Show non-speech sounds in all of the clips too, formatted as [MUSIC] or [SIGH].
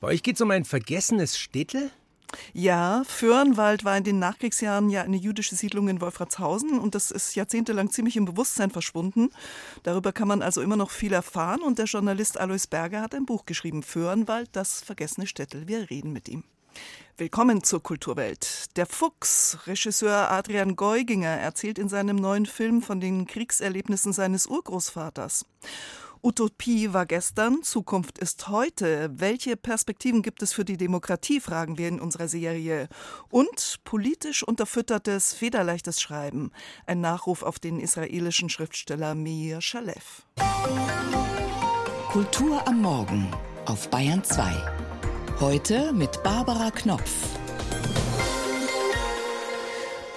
Bei euch geht's um ein vergessenes Städtel? Ja, Föhrenwald war in den Nachkriegsjahren ja eine jüdische Siedlung in Wolfratshausen und das ist jahrzehntelang ziemlich im Bewusstsein verschwunden. Darüber kann man also immer noch viel erfahren und der Journalist Alois Berger hat ein Buch geschrieben, Föhrenwald, das vergessene Städtel. Wir reden mit ihm. Willkommen zur Kulturwelt. Der Fuchs, Regisseur Adrian Geuginger, erzählt in seinem neuen Film von den Kriegserlebnissen seines Urgroßvaters. Utopie war gestern, Zukunft ist heute. Welche Perspektiven gibt es für die Demokratie, fragen wir in unserer Serie. Und politisch unterfüttertes, federleichtes Schreiben. Ein Nachruf auf den israelischen Schriftsteller Meir Shalev. Kultur am Morgen auf Bayern 2. Heute mit Barbara Knopf.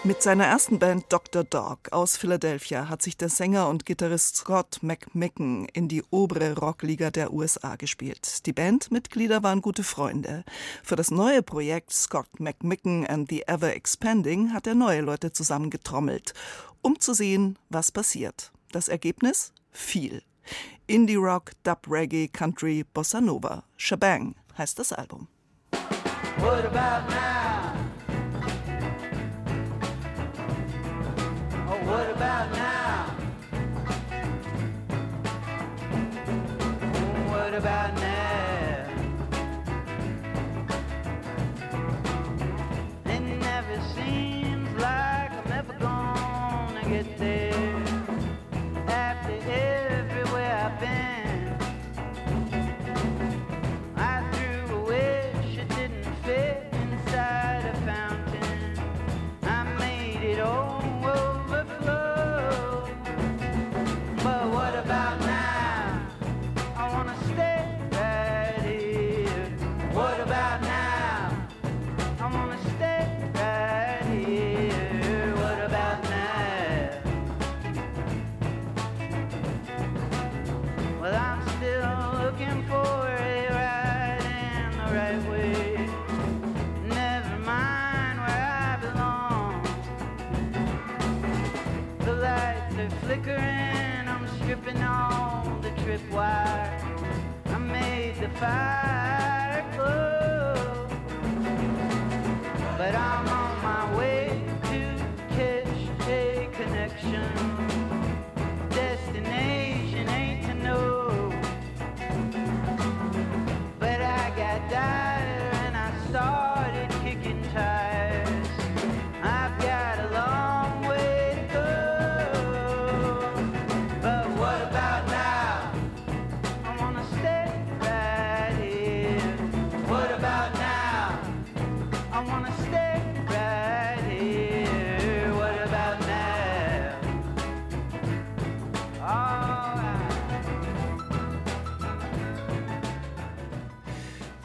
Mit seiner ersten Band Dr. Dog aus Philadelphia hat sich der Sänger und Gitarrist Scott McMicken in die obere Rockliga der USA gespielt. Die Bandmitglieder waren gute Freunde. Für das neue Projekt Scott McMicken and the Ever Expanding hat er neue Leute zusammengetrommelt, um zu sehen, was passiert. Das Ergebnis? Viel. Indie Rock, Dub Reggae, Country, Bossa Nova. Shabang heißt das Album. What about now? What about now? What about now? fast.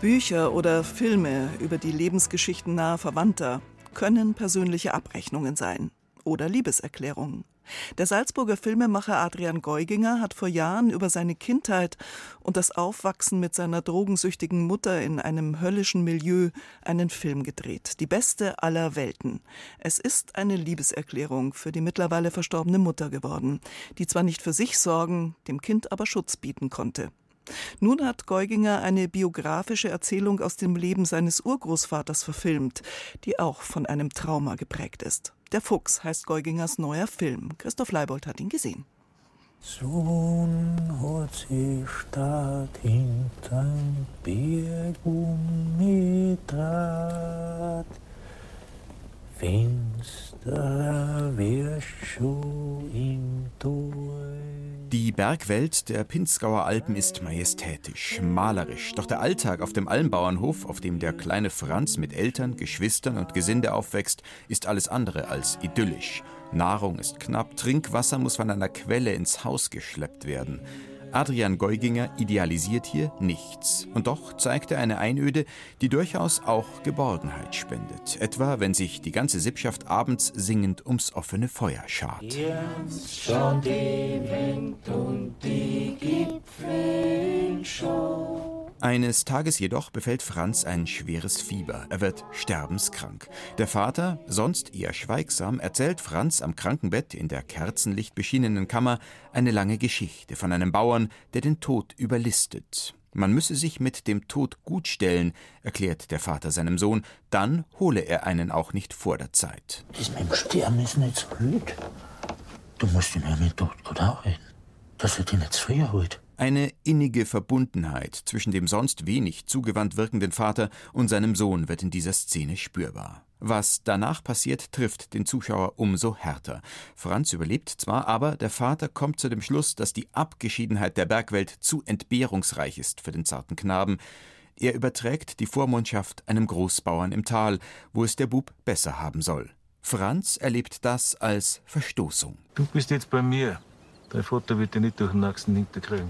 Bücher oder Filme über die Lebensgeschichten naher Verwandter können persönliche Abrechnungen sein oder Liebeserklärungen. Der Salzburger Filmemacher Adrian Geuginger hat vor Jahren über seine Kindheit und das Aufwachsen mit seiner drogensüchtigen Mutter in einem höllischen Milieu einen Film gedreht. Die beste aller Welten. Es ist eine Liebeserklärung für die mittlerweile verstorbene Mutter geworden, die zwar nicht für sich sorgen, dem Kind aber Schutz bieten konnte. Nun hat Geuginger eine biografische Erzählung aus dem Leben seines Urgroßvaters verfilmt, die auch von einem Trauma geprägt ist. Der Fuchs heißt Geugingers neuer Film. Christoph Leibold hat ihn gesehen. Sohn hat sie Stadt hinterm Berg umgedreht. Finsterer wärst schon im. Die Bergwelt der Pinzgauer Alpen ist majestätisch, malerisch. Doch der Alltag auf dem Almbauernhof, auf dem der kleine Franz mit Eltern, Geschwistern und Gesinde aufwächst, ist alles andere als idyllisch. Nahrung ist knapp, Trinkwasser muss von einer Quelle ins Haus geschleppt werden. Adrian Geuginger idealisiert hier nichts. Und doch zeigt er eine Einöde, die durchaus auch Geborgenheit spendet. Etwa, wenn sich die ganze Sippschaft abends singend ums offene Feuer schart. Schon die Wind und die Gipfel schon. Eines Tages jedoch befällt Franz ein schweres Fieber. Er wird sterbenskrank. Der Vater, sonst eher schweigsam, erzählt Franz am Krankenbett in der kerzenlicht beschienenen Kammer eine lange Geschichte von einem Bauern, der den Tod überlistet. Man müsse sich mit dem Tod gut stellen, erklärt der Vater seinem Sohn, dann hole er einen auch nicht vor der Zeit. Das mit dem Sterben ist nicht so blöd. Du musst ihn ja mit Tod gut auch reden, dass er dich nicht früher holt. Eine innige Verbundenheit zwischen dem sonst wenig zugewandt wirkenden Vater und seinem Sohn wird in dieser Szene spürbar. Was danach passiert, trifft den Zuschauer umso härter. Franz überlebt zwar, aber der Vater kommt zu dem Schluss, dass die Abgeschiedenheit der Bergwelt zu entbehrungsreich ist für den zarten Knaben. Er überträgt die Vormundschaft einem Großbauern im Tal, wo es der Bub besser haben soll. Franz erlebt das als Verstoßung. Du bist jetzt bei mir. Dein Vater wird dich nicht durch den nächsten Winter kriegen.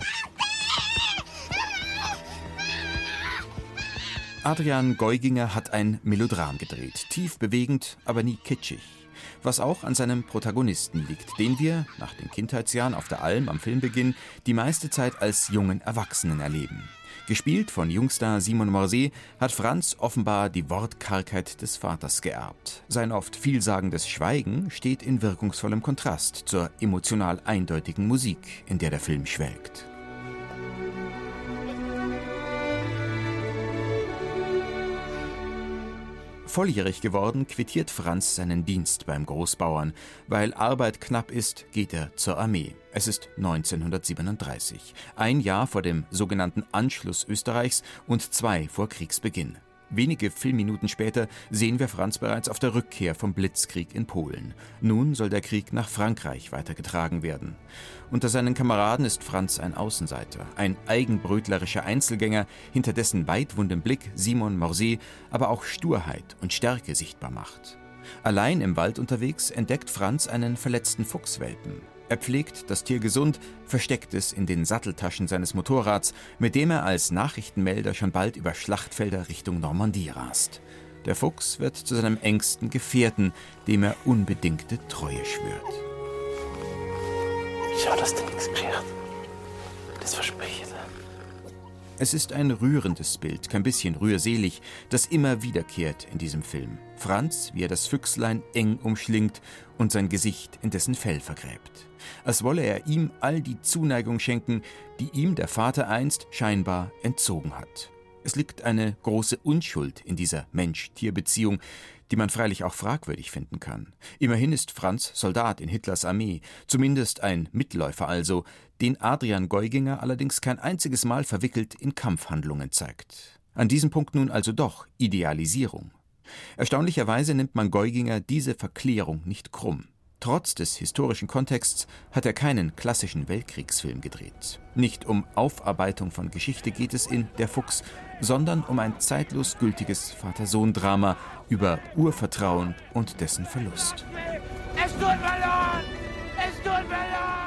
Adrian Geuginger hat ein Melodram gedreht. Tief bewegend, aber nie kitschig. Was auch an seinem Protagonisten liegt, den wir, nach den Kindheitsjahren auf der Alm am Filmbeginn, die meiste Zeit als jungen Erwachsenen erleben. Gespielt von Jungstar Simon Morsey hat Franz offenbar die Wortkargheit des Vaters geerbt. Sein oft vielsagendes Schweigen steht in wirkungsvollem Kontrast zur emotional eindeutigen Musik, in der der Film schwelgt. Volljährig geworden, quittiert Franz seinen Dienst beim Großbauern. Weil Arbeit knapp ist, geht er zur Armee. Es ist 1937, ein Jahr vor dem sogenannten Anschluss Österreichs und zwei vor Kriegsbeginn. Wenige Filmminuten später sehen wir Franz bereits auf der Rückkehr vom Blitzkrieg in Polen. Nun soll der Krieg nach Frankreich weitergetragen werden. Unter seinen Kameraden ist Franz ein Außenseiter, ein eigenbrötlerischer Einzelgänger, hinter dessen weitwundem Blick Simon Morsey aber auch Sturheit und Stärke sichtbar macht. Allein im Wald unterwegs entdeckt Franz einen verletzten Fuchswelpen. Er pflegt das Tier gesund, versteckt es in den Satteltaschen seines Motorrads, mit dem er als Nachrichtenmelder schon bald über Schlachtfelder Richtung Normandie rast. Der Fuchs wird zu seinem engsten Gefährten, dem er unbedingte Treue schwört. Schau, dass dir nichts geschieht. Das verspreche ich dir. Es ist ein rührendes Bild, kein bisschen rührselig, das immer wiederkehrt in diesem Film. Franz, wie er das Füchslein eng umschlingt und sein Gesicht in dessen Fell vergräbt. Als wolle er ihm all die Zuneigung schenken, die ihm der Vater einst scheinbar entzogen hat. Es liegt eine große Unschuld in dieser Mensch-Tier-Beziehung, die man freilich auch fragwürdig finden kann. Immerhin ist Franz Soldat in Hitlers Armee, zumindest ein Mitläufer also, den Adrian Geuginger allerdings kein einziges Mal verwickelt in Kampfhandlungen zeigt. An diesem Punkt nun also doch Idealisierung. Erstaunlicherweise nimmt man Geuginger diese Verklärung nicht krumm. Trotz des historischen Kontexts hat er keinen klassischen Weltkriegsfilm gedreht. Nicht um Aufarbeitung von Geschichte geht es in Der Fuchs, sondern um ein zeitlos gültiges Vater-Sohn-Drama über Urvertrauen und dessen Verlust. Es tut mir leid! Es tut mir leid!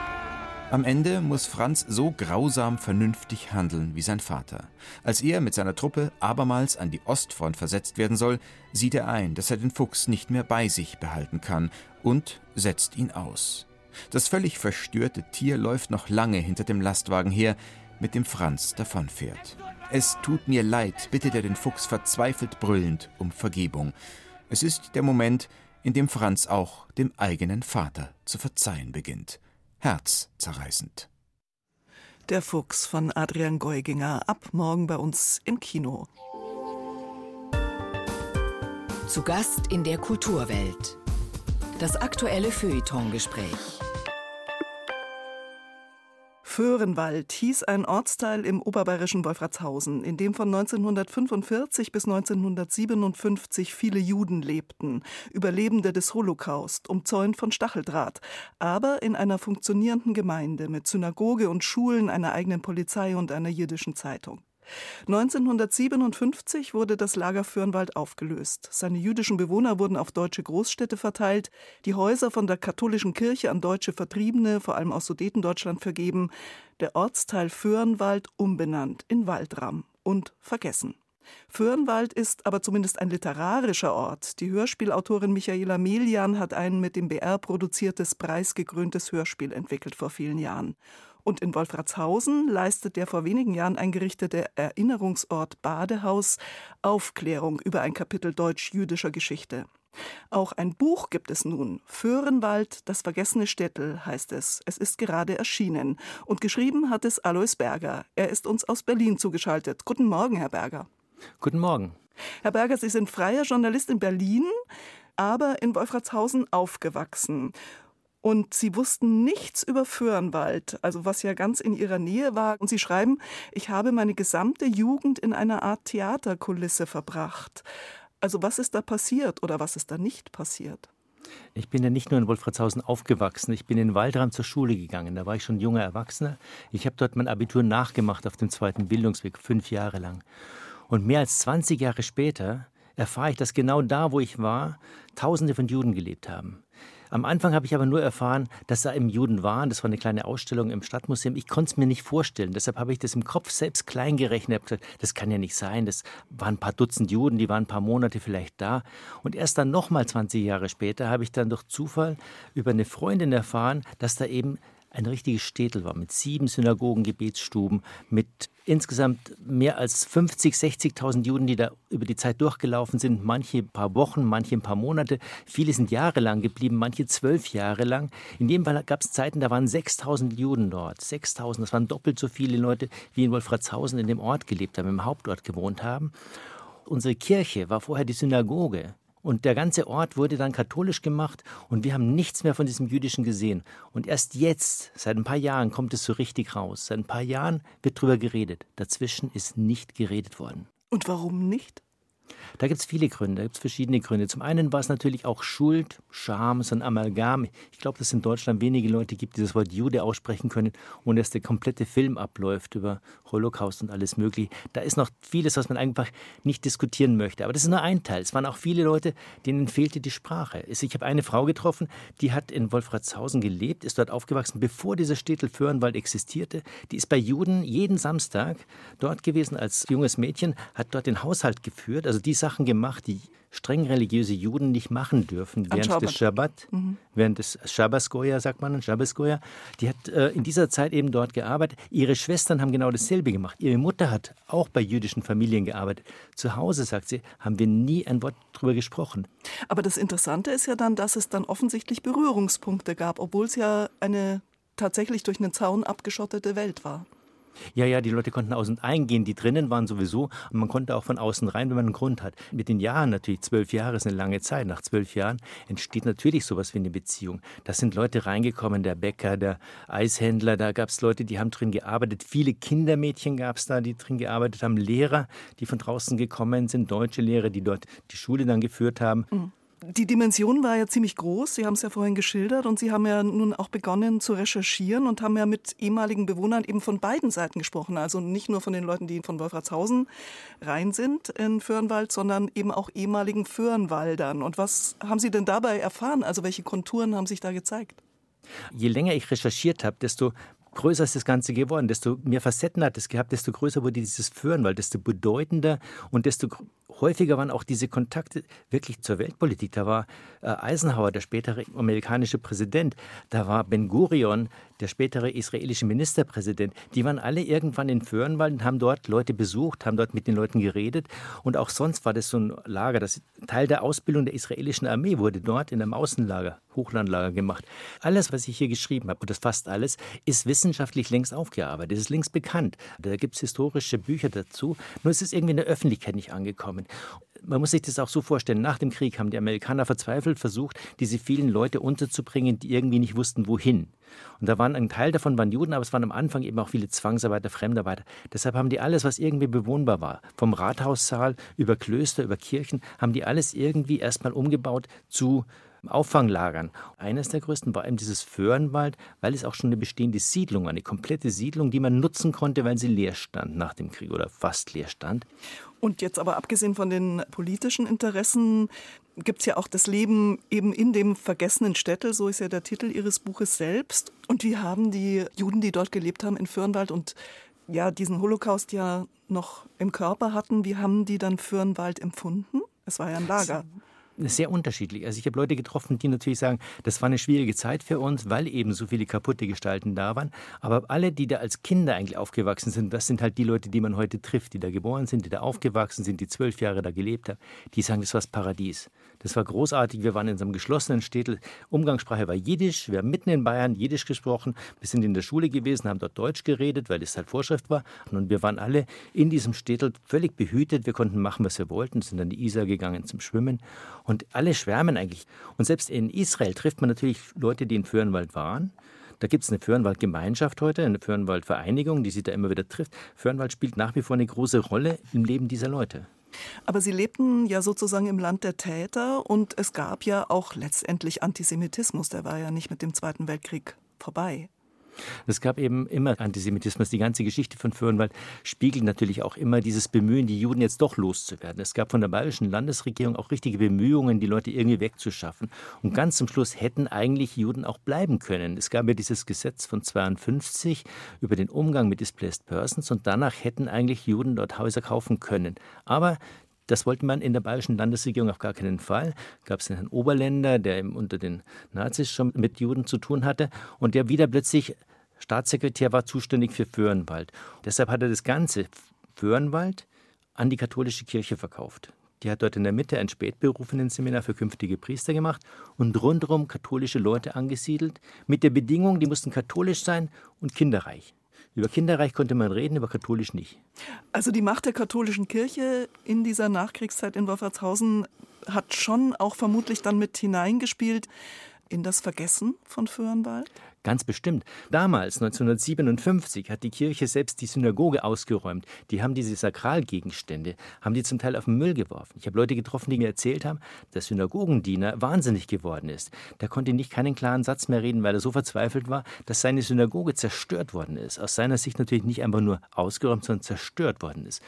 Am Ende muss Franz so grausam vernünftig handeln wie sein Vater. Als er mit seiner Truppe abermals an die Ostfront versetzt werden soll, sieht er ein, dass er den Fuchs nicht mehr bei sich behalten kann und setzt ihn aus. Das völlig verstörte Tier läuft noch lange hinter dem Lastwagen her, mit dem Franz davonfährt. Es tut mir leid, bittet er den Fuchs verzweifelt brüllend um Vergebung. Es ist der Moment, in dem Franz auch dem eigenen Vater zu verzeihen beginnt. Herzzerreißend. Der Fuchs von Adrian Geuginger ab morgen bei uns im Kino. Zu Gast in der Kulturwelt. Das aktuelle Feuilleton-Gespräch. Föhrenwald hieß ein Ortsteil im oberbayerischen Wolfratshausen, in dem von 1945 bis 1957 viele Juden lebten, Überlebende des Holocaust, umzäunt von Stacheldraht, aber in einer funktionierenden Gemeinde mit Synagoge und Schulen, einer eigenen Polizei und einer jiddischen Zeitung. 1957 wurde das Lager Fürnwald aufgelöst. Seine jüdischen Bewohner wurden auf deutsche Großstädte verteilt, die Häuser von der katholischen Kirche an deutsche Vertriebene, vor allem aus Sudetendeutschland, vergeben, der Ortsteil Föhrenwald umbenannt in Waldram und vergessen. Föhrenwald ist aber zumindest ein literarischer Ort. Die Hörspielautorin Michaela Melian hat ein mit dem BR produziertes, preisgekröntes Hörspiel entwickelt vor vielen Jahren. Und in Wolfratshausen leistet der vor wenigen Jahren eingerichtete Erinnerungsort Badehaus Aufklärung über ein Kapitel deutsch-jüdischer Geschichte. Auch ein Buch gibt es nun. Föhrenwald, das vergessene Städtel heißt es. Es ist gerade erschienen. Und geschrieben hat es Alois Berger. Er ist uns aus Berlin zugeschaltet. Guten Morgen, Herr Berger. Guten Morgen. Herr Berger, Sie sind freier Journalist in Berlin, aber in Wolfratshausen aufgewachsen. Und sie wussten nichts über Föhrenwald, also was ja ganz in ihrer Nähe war. Und sie schreiben, ich habe meine gesamte Jugend in einer Art Theaterkulisse verbracht. Also was ist da passiert oder was ist da nicht passiert? Ich bin ja nicht nur in Wolfratshausen aufgewachsen, ich bin in Waldrand zur Schule gegangen. Da war ich schon junger Erwachsener. Ich habe dort mein Abitur nachgemacht auf dem zweiten Bildungsweg, fünf Jahre lang. Und mehr als 20 Jahre später erfahre ich, dass genau da, wo ich war, Tausende von Juden gelebt haben. Am Anfang habe ich aber nur erfahren, dass da eben Juden waren. Das war eine kleine Ausstellung im Stadtmuseum. Ich konnte es mir nicht vorstellen. Deshalb habe ich das im Kopf selbst klein gerechnet. Ich habe gesagt, das kann ja nicht sein. Das waren ein paar Dutzend Juden, die waren ein paar Monate vielleicht da. Und erst dann nochmal 20 Jahre später habe ich dann durch Zufall über eine Freundin erfahren, dass da eben ein richtiges Städtel war, mit sieben Synagogen, Gebetsstuben, mit insgesamt mehr als 50, 60.000 Juden, die da über die Zeit durchgelaufen sind, manche ein paar Wochen, manche ein paar Monate. Viele sind jahrelang geblieben, manche zwölf Jahre lang. In dem Fall gab es Zeiten, da waren 6.000 Juden dort. 6.000, das waren doppelt so viele Leute, wie in Wolfratshausen in dem Ort gelebt haben, im Hauptort gewohnt haben. Unsere Kirche war vorher die Synagoge. Und der ganze Ort wurde dann katholisch gemacht und wir haben nichts mehr von diesem Jüdischen gesehen. Und erst jetzt, seit ein paar Jahren, kommt es so richtig raus. Seit ein paar Jahren wird drüber geredet. Dazwischen ist nicht geredet worden. Und warum nicht? Da gibt es viele Gründe, da gibt es verschiedene Gründe. Zum einen war es natürlich auch Schuld, Scham, so ein Amalgam. Ich glaube, dass es in Deutschland wenige Leute gibt, die das Wort Jude aussprechen können, ohne dass der komplette Film abläuft über Holocaust und alles Mögliche. Da ist noch vieles, was man einfach nicht diskutieren möchte. Aber das ist nur ein Teil. Es waren auch viele Leute, denen fehlte die Sprache. Ich habe eine Frau getroffen, die hat in Wolfratshausen gelebt, ist dort aufgewachsen, bevor dieser Städtel Föhrenwald existierte. Die ist bei Juden jeden Samstag dort gewesen als junges Mädchen, hat dort den Haushalt geführt, also die Sachen gemacht, die streng religiöse Juden nicht machen dürfen während Schabbat. des Schabbat, mhm. während des Schabbaskoja, sagt man, Schabbaskoja. Die hat äh, in dieser Zeit eben dort gearbeitet. Ihre Schwestern haben genau dasselbe gemacht. Ihre Mutter hat auch bei jüdischen Familien gearbeitet. Zu Hause, sagt sie, haben wir nie ein Wort drüber gesprochen. Aber das Interessante ist ja dann, dass es dann offensichtlich Berührungspunkte gab, obwohl es ja eine tatsächlich durch einen Zaun abgeschottete Welt war. Ja, ja, die Leute konnten aus und eingehen, die drinnen waren sowieso. Und man konnte auch von außen rein, wenn man einen Grund hat. Mit den Jahren natürlich, zwölf Jahre ist eine lange Zeit. Nach zwölf Jahren entsteht natürlich sowas wie eine Beziehung. Da sind Leute reingekommen, der Bäcker, der Eishändler, da gab es Leute, die haben drin gearbeitet. Viele Kindermädchen gab es da, die drin gearbeitet haben. Lehrer, die von draußen gekommen sind, deutsche Lehrer, die dort die Schule dann geführt haben. Mhm. Die Dimension war ja ziemlich groß. Sie haben es ja vorhin geschildert und Sie haben ja nun auch begonnen zu recherchieren und haben ja mit ehemaligen Bewohnern eben von beiden Seiten gesprochen. Also nicht nur von den Leuten, die von Wolfratshausen rein sind in Föhrenwald, sondern eben auch ehemaligen Föhrenwaldern. Und was haben Sie denn dabei erfahren? Also welche Konturen haben sich da gezeigt? Je länger ich recherchiert habe, desto größer ist das Ganze geworden, desto mehr Facetten hat es gehabt, desto größer wurde dieses Föhrenwald, desto bedeutender und desto häufiger waren auch diese Kontakte wirklich zur Weltpolitik. Da war äh, Eisenhower, der spätere amerikanische Präsident, da war Ben Gurion, der spätere israelische Ministerpräsident. Die waren alle irgendwann in Föhrenwald und haben dort Leute besucht, haben dort mit den Leuten geredet. Und auch sonst war das so ein Lager. Das Teil der Ausbildung der israelischen Armee wurde dort in einem Außenlager, Hochlandlager gemacht. Alles, was ich hier geschrieben habe, und das fast alles, ist wissenschaftlich längst aufgearbeitet. Es ist längst bekannt. Da gibt es historische Bücher dazu. Nur ist es irgendwie in der Öffentlichkeit nicht angekommen man muss sich das auch so vorstellen, nach dem Krieg haben die Amerikaner verzweifelt versucht, diese vielen Leute unterzubringen, die irgendwie nicht wussten, wohin. Und da waren ein Teil davon waren Juden, aber es waren am Anfang eben auch viele Zwangsarbeiter, Fremdarbeiter. Deshalb haben die alles, was irgendwie bewohnbar war, vom Rathaussaal über Klöster, über Kirchen, haben die alles irgendwie erstmal umgebaut zu Auffanglagern. Eines der größten war eben dieses Föhrenwald, weil es auch schon eine bestehende Siedlung war, eine komplette Siedlung, die man nutzen konnte, weil sie leer stand nach dem Krieg oder fast leer stand. Und jetzt aber abgesehen von den politischen Interessen gibt es ja auch das Leben eben in dem vergessenen Städtel, so ist ja der Titel Ihres Buches selbst. Und wie haben die Juden, die dort gelebt haben in Fürnwald und ja diesen Holocaust ja noch im Körper hatten, wie haben die dann Fürnwald empfunden? Es war ja ein Lager. Sehr unterschiedlich. Also ich habe Leute getroffen, die natürlich sagen, das war eine schwierige Zeit für uns, weil eben so viele kaputte Gestalten da waren. Aber alle, die da als Kinder eigentlich aufgewachsen sind, das sind halt die Leute, die man heute trifft, die da geboren sind, die da aufgewachsen sind, die zwölf Jahre da gelebt haben, die sagen, das war das Paradies. Das war großartig. Wir waren in so einem geschlossenen Städtel. Umgangssprache war Jiddisch. Wir haben mitten in Bayern Jiddisch gesprochen. Wir sind in der Schule gewesen, haben dort Deutsch geredet, weil es halt Vorschrift war. Und wir waren alle in diesem Städtel völlig behütet. Wir konnten machen, was wir wollten, sind an die Isar gegangen zum Schwimmen. Und alle schwärmen eigentlich. Und selbst in Israel trifft man natürlich Leute, die in Föhrenwald waren. Da gibt es eine Föhrenwald-Gemeinschaft heute, eine Föhrenwald-Vereinigung, die sich da immer wieder trifft. Föhrenwald spielt nach wie vor eine große Rolle im Leben dieser Leute. Aber Sie lebten ja sozusagen im Land der Täter und es gab ja auch letztendlich Antisemitismus. Der war ja nicht mit dem Zweiten Weltkrieg vorbei. Es gab eben immer Antisemitismus. Die ganze Geschichte von Föhrenwald spiegelt natürlich auch immer dieses Bemühen, die Juden jetzt doch loszuwerden. Es gab von der bayerischen Landesregierung auch richtige Bemühungen, die Leute irgendwie wegzuschaffen. Und ganz zum Schluss hätten eigentlich Juden auch bleiben können. Es gab ja dieses Gesetz von 52 über den Umgang mit Displaced Persons und danach hätten eigentlich Juden dort Häuser kaufen können. Aber das wollte man in der bayerischen Landesregierung auf gar keinen Fall. Gab es einen Oberländer, der unter den Nazis schon mit Juden zu tun hatte und der wieder plötzlich Staatssekretär war zuständig für Föhrenwald. Deshalb hat er das ganze Föhrenwald an die katholische Kirche verkauft. Die hat dort in der Mitte ein spätberufenen Seminar für künftige Priester gemacht und rundherum katholische Leute angesiedelt, mit der Bedingung, die mussten katholisch sein und kinderreich. Über Kinderreich konnte man reden, über katholisch nicht. Also die Macht der katholischen Kirche in dieser Nachkriegszeit in Wolfertshausen hat schon auch vermutlich dann mit hineingespielt in das Vergessen von Föhrenwald? Ganz bestimmt. Damals, 1957, hat die Kirche selbst die Synagoge ausgeräumt. Die haben diese Sakralgegenstände, haben die zum Teil auf den Müll geworfen. Ich habe Leute getroffen, die mir erzählt haben, dass Synagogendiener wahnsinnig geworden ist. Der konnte nicht keinen klaren Satz mehr reden, weil er so verzweifelt war, dass seine Synagoge zerstört worden ist. Aus seiner Sicht natürlich nicht einfach nur ausgeräumt, sondern zerstört worden ist.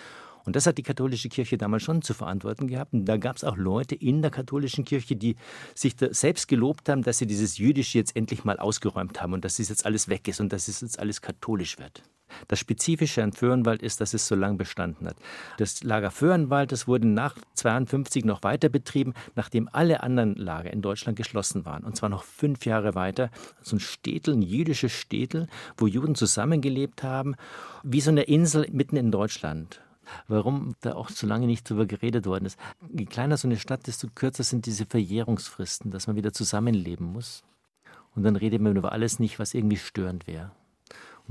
Und das hat die katholische Kirche damals schon zu verantworten gehabt. Und da gab es auch Leute in der katholischen Kirche, die sich selbst gelobt haben, dass sie dieses Jüdische jetzt endlich mal ausgeräumt haben und dass es jetzt alles weg ist und dass es jetzt alles katholisch wird. Das Spezifische an Föhrenwald ist, dass es so lange bestanden hat. Das Lager Föhrenwald, das wurde nach 1952 noch weiter betrieben, nachdem alle anderen Lager in Deutschland geschlossen waren. Und zwar noch fünf Jahre weiter. So ein Städtel, ein jüdisches Städtel, wo Juden zusammengelebt haben, wie so eine Insel mitten in Deutschland warum da auch so lange nicht drüber geredet worden ist. Je kleiner so eine Stadt, desto kürzer sind diese Verjährungsfristen, dass man wieder zusammenleben muss. Und dann redet man über alles nicht, was irgendwie störend wäre.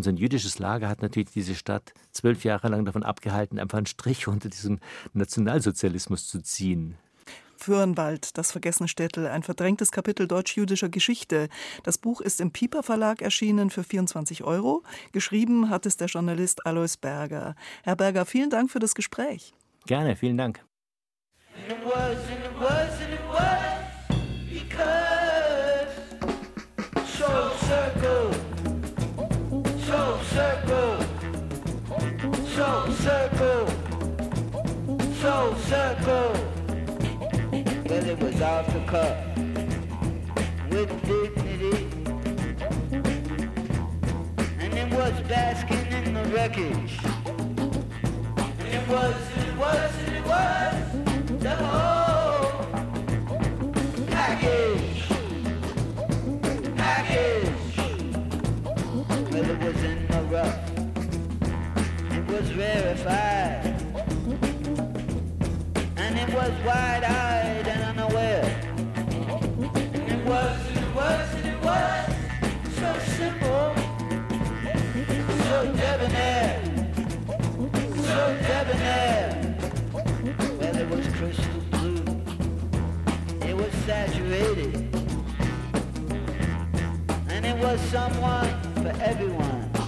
Ein jüdisches Lager hat natürlich diese Stadt zwölf Jahre lang davon abgehalten, einfach einen Strich [LAUGHS] unter diesem Nationalsozialismus zu ziehen. Fürnwald, das vergessene Städtel, ein verdrängtes Kapitel deutsch-jüdischer Geschichte. Das Buch ist im Piper Verlag erschienen für 24 Euro. Geschrieben hat es der Journalist Alois Berger. Herr Berger, vielen Dank für das Gespräch. Gerne, vielen Dank. Soul circle. It was off the cuff with dignity. And it was basking in the wreckage. And it was, it was, it was the whole package. Package. Well, it was in the rough. It was rarefied. And it was wide-eyed debonair. And it was someone for everyone.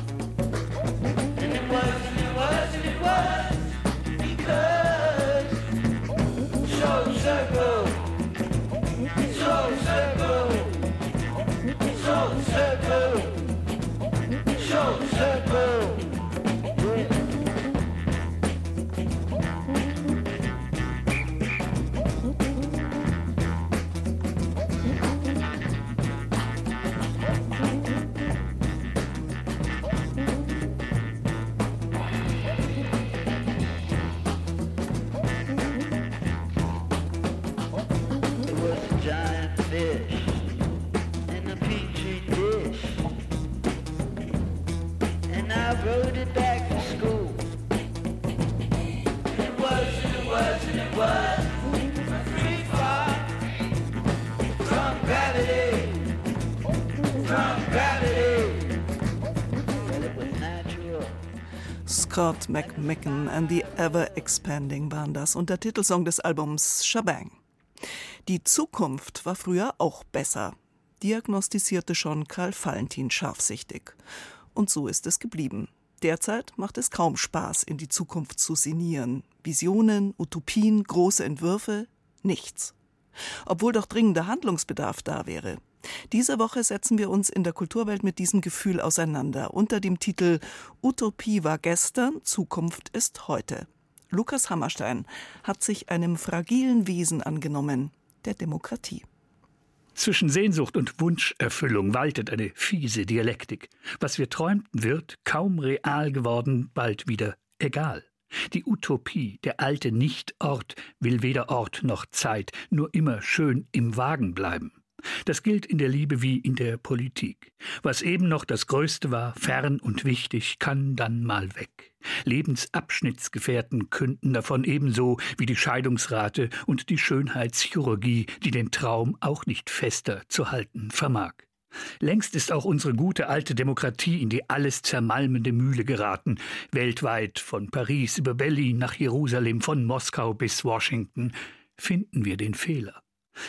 Circle, so circle. Scott McMicken and the Ever Expanding waren das und der Titelsong des Albums Shabang. Die Zukunft war früher auch besser, diagnostizierte schon Karl Valentin scharfsichtig. Und so ist es geblieben. Derzeit macht es kaum Spaß, in die Zukunft zu sinnieren. Visionen, Utopien, große Entwürfe, nichts. Obwohl doch dringender Handlungsbedarf da wäre. Diese Woche setzen wir uns in der Kulturwelt mit diesem Gefühl auseinander unter dem Titel Utopie war gestern, Zukunft ist heute. Lukas Hammerstein hat sich einem fragilen Wesen angenommen, der Demokratie. Zwischen Sehnsucht und Wunscherfüllung waltet eine fiese Dialektik. Was wir träumten, wird, kaum real geworden, bald wieder egal. Die Utopie, der alte Nichtort, will weder Ort noch Zeit, nur immer schön im Wagen bleiben. Das gilt in der Liebe wie in der Politik. Was eben noch das Größte war, fern und wichtig, kann dann mal weg. Lebensabschnittsgefährten künden davon ebenso wie die Scheidungsrate und die Schönheitschirurgie, die den Traum auch nicht fester zu halten vermag. Längst ist auch unsere gute alte Demokratie in die alles zermalmende Mühle geraten, weltweit von Paris über Berlin nach Jerusalem, von Moskau bis Washington, finden wir den Fehler.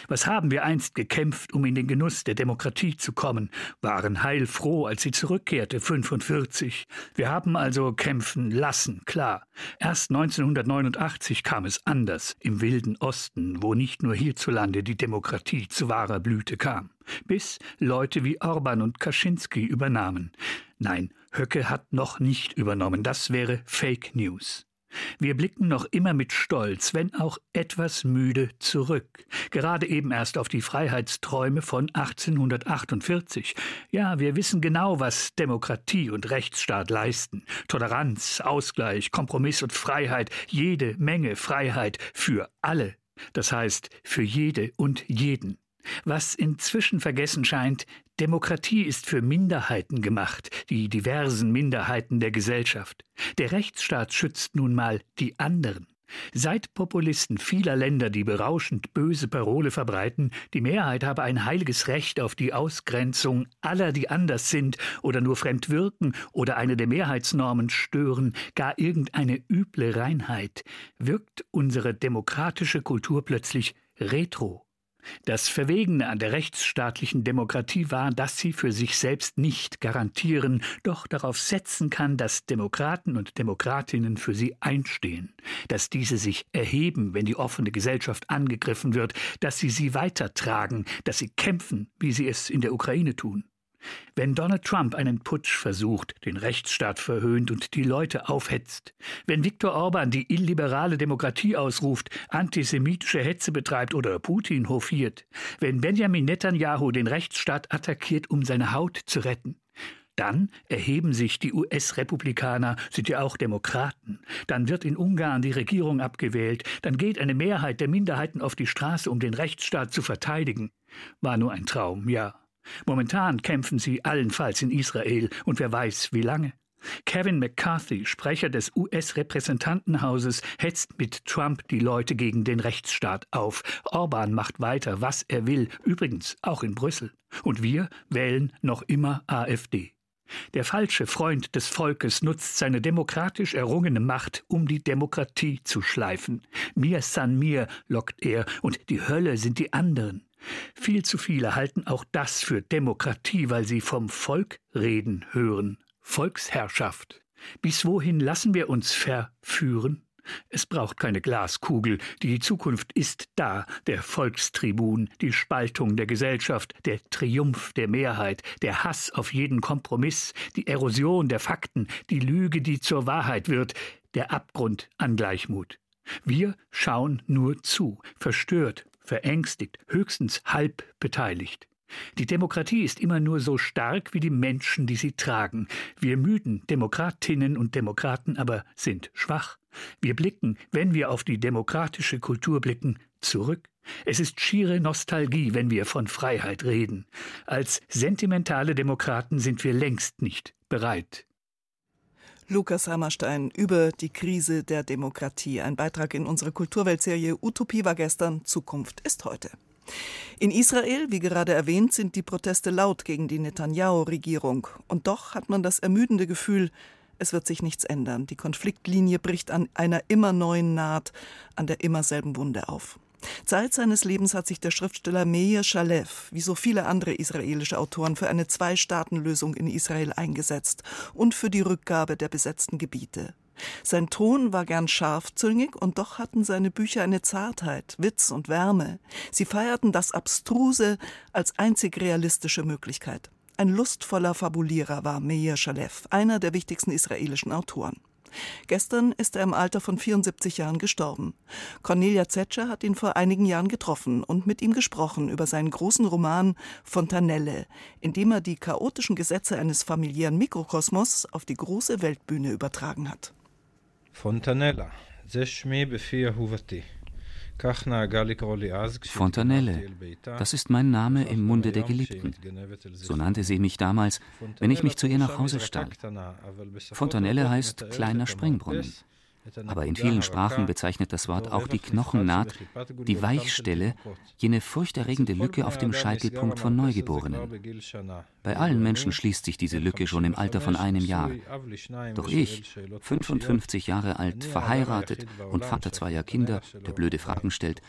Was haben wir einst gekämpft, um in den Genuss der Demokratie zu kommen, waren heilfroh, als sie zurückkehrte, 45. Wir haben also kämpfen lassen, klar. Erst 1989 kam es anders, im wilden Osten, wo nicht nur hierzulande die Demokratie zu wahrer Blüte kam. Bis Leute wie Orban und Kaczynski übernahmen. Nein, Höcke hat noch nicht übernommen, das wäre Fake News. Wir blicken noch immer mit Stolz, wenn auch etwas müde, zurück. Gerade eben erst auf die Freiheitsträume von 1848. Ja, wir wissen genau, was Demokratie und Rechtsstaat leisten. Toleranz, Ausgleich, Kompromiss und Freiheit, jede Menge Freiheit für alle. Das heißt, für jede und jeden. Was inzwischen vergessen scheint, Demokratie ist für Minderheiten gemacht, die diversen Minderheiten der Gesellschaft. Der Rechtsstaat schützt nun mal die anderen. Seit Populisten vieler Länder die berauschend böse Parole verbreiten, die Mehrheit habe ein heiliges Recht auf die Ausgrenzung aller, die anders sind oder nur fremd wirken oder eine der Mehrheitsnormen stören, gar irgendeine üble Reinheit, wirkt unsere demokratische Kultur plötzlich retro. Das Verwegene an der rechtsstaatlichen Demokratie war, dass sie für sich selbst nicht garantieren, doch darauf setzen kann, dass Demokraten und Demokratinnen für sie einstehen, dass diese sich erheben, wenn die offene Gesellschaft angegriffen wird, dass sie sie weitertragen, dass sie kämpfen, wie sie es in der Ukraine tun. Wenn Donald Trump einen Putsch versucht, den Rechtsstaat verhöhnt und die Leute aufhetzt, wenn Viktor Orban die illiberale Demokratie ausruft, antisemitische Hetze betreibt oder Putin hofiert, wenn Benjamin Netanyahu den Rechtsstaat attackiert, um seine Haut zu retten, dann erheben sich die US-Republikaner, sind ja auch Demokraten. Dann wird in Ungarn die Regierung abgewählt. Dann geht eine Mehrheit der Minderheiten auf die Straße, um den Rechtsstaat zu verteidigen. War nur ein Traum, ja. Momentan kämpfen sie allenfalls in Israel und wer weiß wie lange. Kevin McCarthy, Sprecher des US-Repräsentantenhauses, hetzt mit Trump die Leute gegen den Rechtsstaat auf. Orban macht weiter, was er will, übrigens auch in Brüssel. Und wir wählen noch immer AfD. Der falsche Freund des Volkes nutzt seine demokratisch errungene Macht, um die Demokratie zu schleifen. Mir san mir, lockt er, und die Hölle sind die anderen. Viel zu viele halten auch das für Demokratie, weil sie vom Volk reden hören. Volksherrschaft. Bis wohin lassen wir uns verführen? Es braucht keine Glaskugel, die Zukunft ist da, der Volkstribun, die Spaltung der Gesellschaft, der Triumph der Mehrheit, der Hass auf jeden Kompromiss, die Erosion der Fakten, die Lüge, die zur Wahrheit wird, der Abgrund an Gleichmut. Wir schauen nur zu, verstört, verängstigt, höchstens halb beteiligt. Die Demokratie ist immer nur so stark wie die Menschen, die sie tragen. Wir müden Demokratinnen und Demokraten aber sind schwach. Wir blicken, wenn wir auf die demokratische Kultur blicken, zurück. Es ist schiere Nostalgie, wenn wir von Freiheit reden. Als sentimentale Demokraten sind wir längst nicht bereit. Lukas Hammerstein über die Krise der Demokratie. Ein Beitrag in unsere Kulturweltserie Utopie war gestern, Zukunft ist heute. In Israel, wie gerade erwähnt, sind die Proteste laut gegen die Netanyahu-Regierung. Und doch hat man das ermüdende Gefühl, es wird sich nichts ändern. Die Konfliktlinie bricht an einer immer neuen Naht, an der immer selben Wunde auf. Zeit seines Lebens hat sich der Schriftsteller Meir Shalev, wie so viele andere israelische Autoren, für eine Zwei-Staaten-Lösung in Israel eingesetzt und für die Rückgabe der besetzten Gebiete. Sein Ton war gern scharfzüngig und doch hatten seine Bücher eine Zartheit, Witz und Wärme. Sie feierten das Abstruse als einzig realistische Möglichkeit. Ein lustvoller Fabulierer war Meir Shalev, einer der wichtigsten israelischen Autoren. Gestern ist er im Alter von 74 Jahren gestorben. Cornelia Zetscher hat ihn vor einigen Jahren getroffen und mit ihm gesprochen über seinen großen Roman Fontanelle, in dem er die chaotischen Gesetze eines familiären Mikrokosmos auf die große Weltbühne übertragen hat. Fontanella, ze Schmee befehl Huvati. Fontanelle, das ist mein Name im Munde der Geliebten. So nannte sie mich damals, wenn ich mich zu ihr nach Hause stahl. Fontanelle heißt kleiner Springbrunnen. Aber in vielen Sprachen bezeichnet das Wort auch die Knochennaht, die Weichstelle, jene furchterregende Lücke auf dem Scheitelpunkt von Neugeborenen. Bei allen Menschen schließt sich diese Lücke schon im Alter von einem Jahr. Doch ich, 55 Jahre alt, verheiratet und Vater zweier Kinder, der blöde Fragen stellt,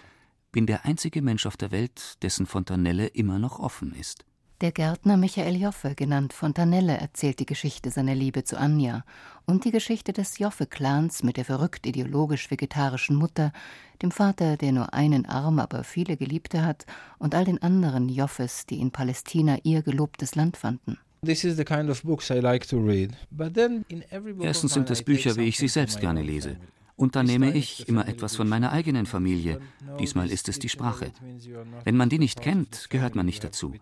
bin der einzige Mensch auf der Welt, dessen Fontanelle immer noch offen ist. Der Gärtner Michael Joffe, genannt Fontanelle, erzählt die Geschichte seiner Liebe zu Anja und die Geschichte des Joffe-Clans mit der verrückt ideologisch-vegetarischen Mutter, dem Vater, der nur einen Arm, aber viele Geliebte hat, und all den anderen Joffes, die in Palästina ihr gelobtes Land fanden. Erstens sind das Bücher, wie ich sie selbst gerne lese. Und dann nehme ich immer etwas von meiner eigenen Familie. Diesmal ist es die Sprache. Wenn man die nicht kennt, gehört man nicht dazu.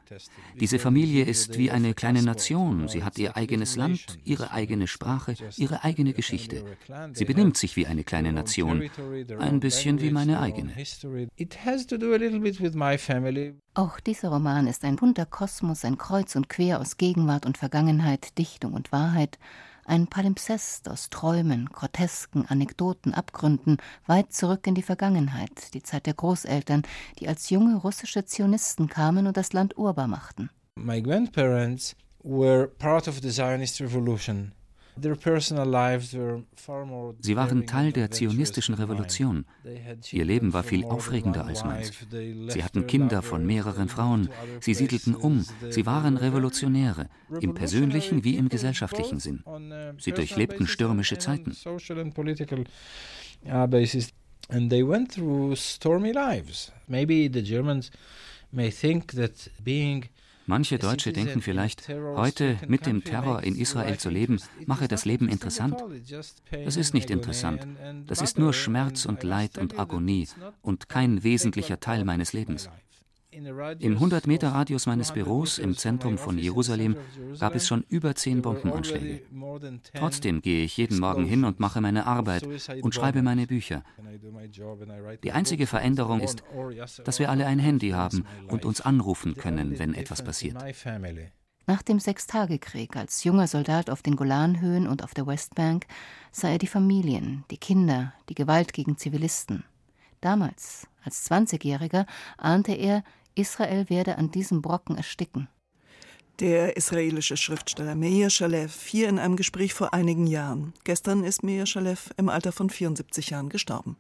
Diese Familie ist wie eine kleine Nation. Sie hat ihr eigenes Land, ihre eigene Sprache, ihre eigene Geschichte. Sie benimmt sich wie eine kleine Nation. Ein bisschen wie meine eigene. Auch dieser Roman ist ein bunter Kosmos, ein Kreuz und Quer aus Gegenwart und Vergangenheit, Dichtung und Wahrheit ein Palimpsest aus Träumen, Grotesken, Anekdoten, Abgründen, weit zurück in die Vergangenheit, die Zeit der Großeltern, die als junge russische Zionisten kamen und das Land urbar machten. My grandparents were part of the Zionist revolution. Sie waren Teil der zionistischen Revolution. Ihr Leben war viel aufregender als meins. Sie hatten Kinder von mehreren Frauen. Sie siedelten um. Sie waren Revolutionäre, im persönlichen wie im gesellschaftlichen Sinn. Sie durchlebten stürmische Zeiten. And they went through stormy lives. Maybe the Germans may think that being Manche Deutsche denken vielleicht, heute mit dem Terror in Israel zu leben, mache das Leben interessant. Das ist nicht interessant. Das ist nur Schmerz und Leid und Agonie und kein wesentlicher Teil meines Lebens. Im 100 Meter Radius meines Büros im Zentrum von Jerusalem gab es schon über zehn Bombenanschläge. Trotzdem gehe ich jeden Morgen hin und mache meine Arbeit und schreibe meine Bücher. Die einzige Veränderung ist, dass wir alle ein Handy haben und uns anrufen können, wenn etwas passiert. Nach dem Sechstagekrieg als junger Soldat auf den Golanhöhen und auf der Westbank sah er die Familien, die Kinder, die Gewalt gegen Zivilisten. Damals, als 20-Jähriger, ahnte er, Israel werde an diesem Brocken ersticken. Der israelische Schriftsteller Meir Shalev hier in einem Gespräch vor einigen Jahren. Gestern ist Meir Shalev im Alter von 74 Jahren gestorben.